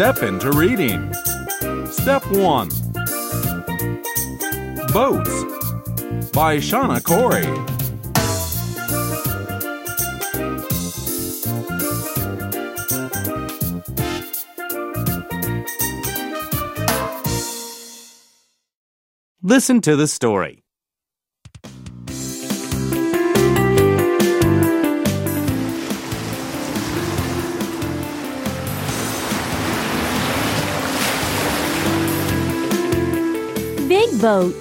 step into reading. Step 1 Boats by Shana Corey. Listen to the story. Boat.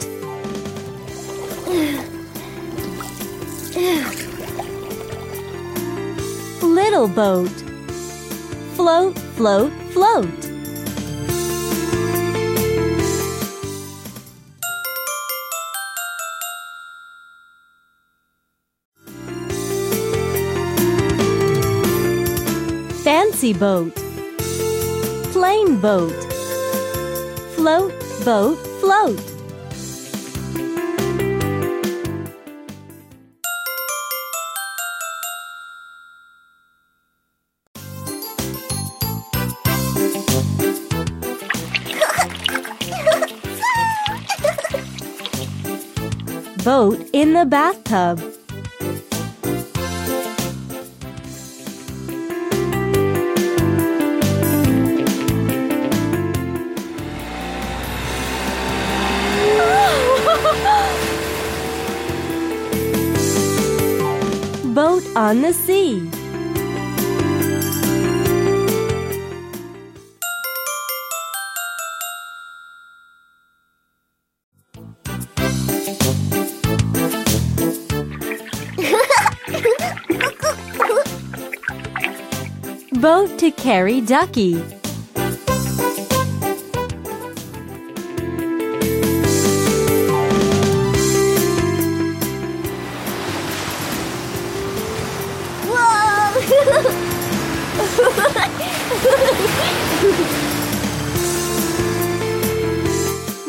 Little boat. Float, float, float. Fancy boat. Plain boat. Float, boat, float. Boat in the bathtub. Boat on the sea. Boat to carry Ducky.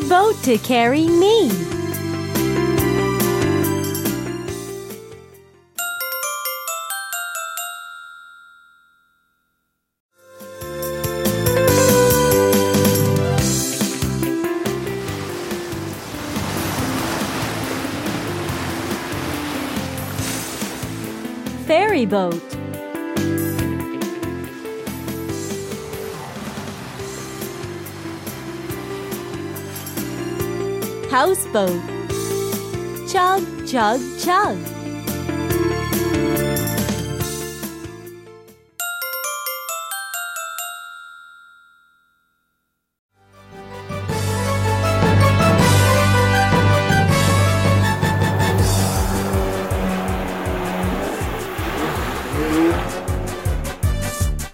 Boat to carry me. Ferry boat. Houseboat. Chug, chug, chug.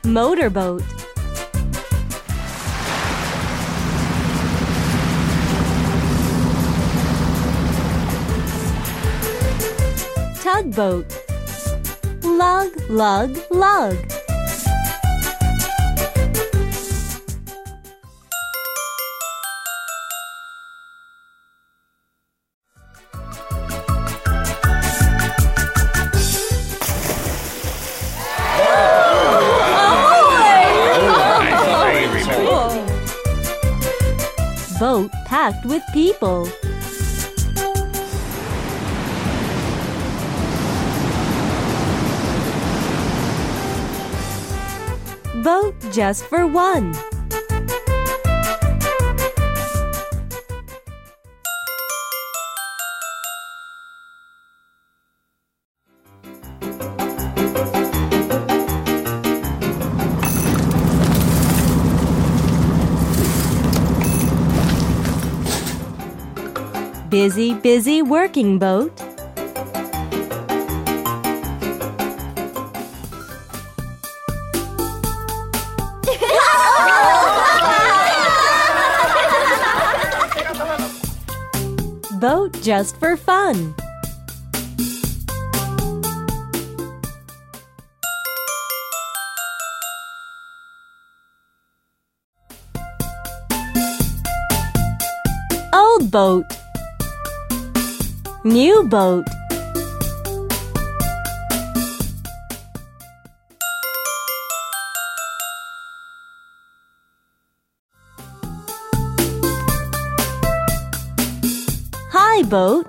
Motorboat. Tugboat. Lug, lug, lug. Packed with people. Boat just for one. Busy, busy working boat. Boat just for fun. Old boat. New boat. High, boat.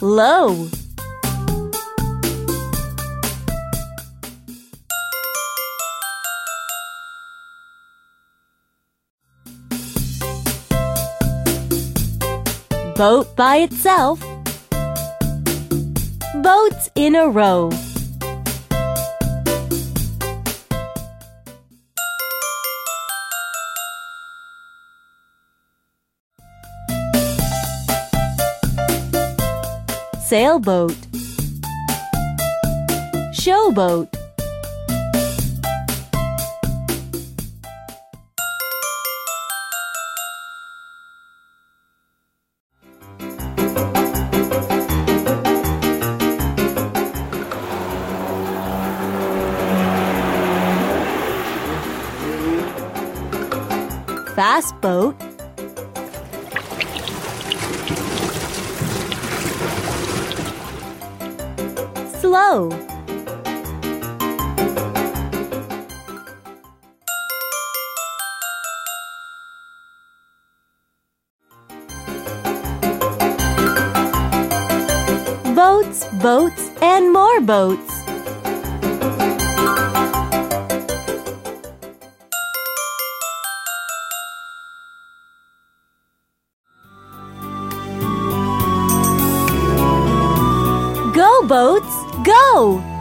Low. Boat by itself. Boats in a row. Sailboat. Showboat. Fast boat. Slow. Boats, and more boats. Go, boats, go!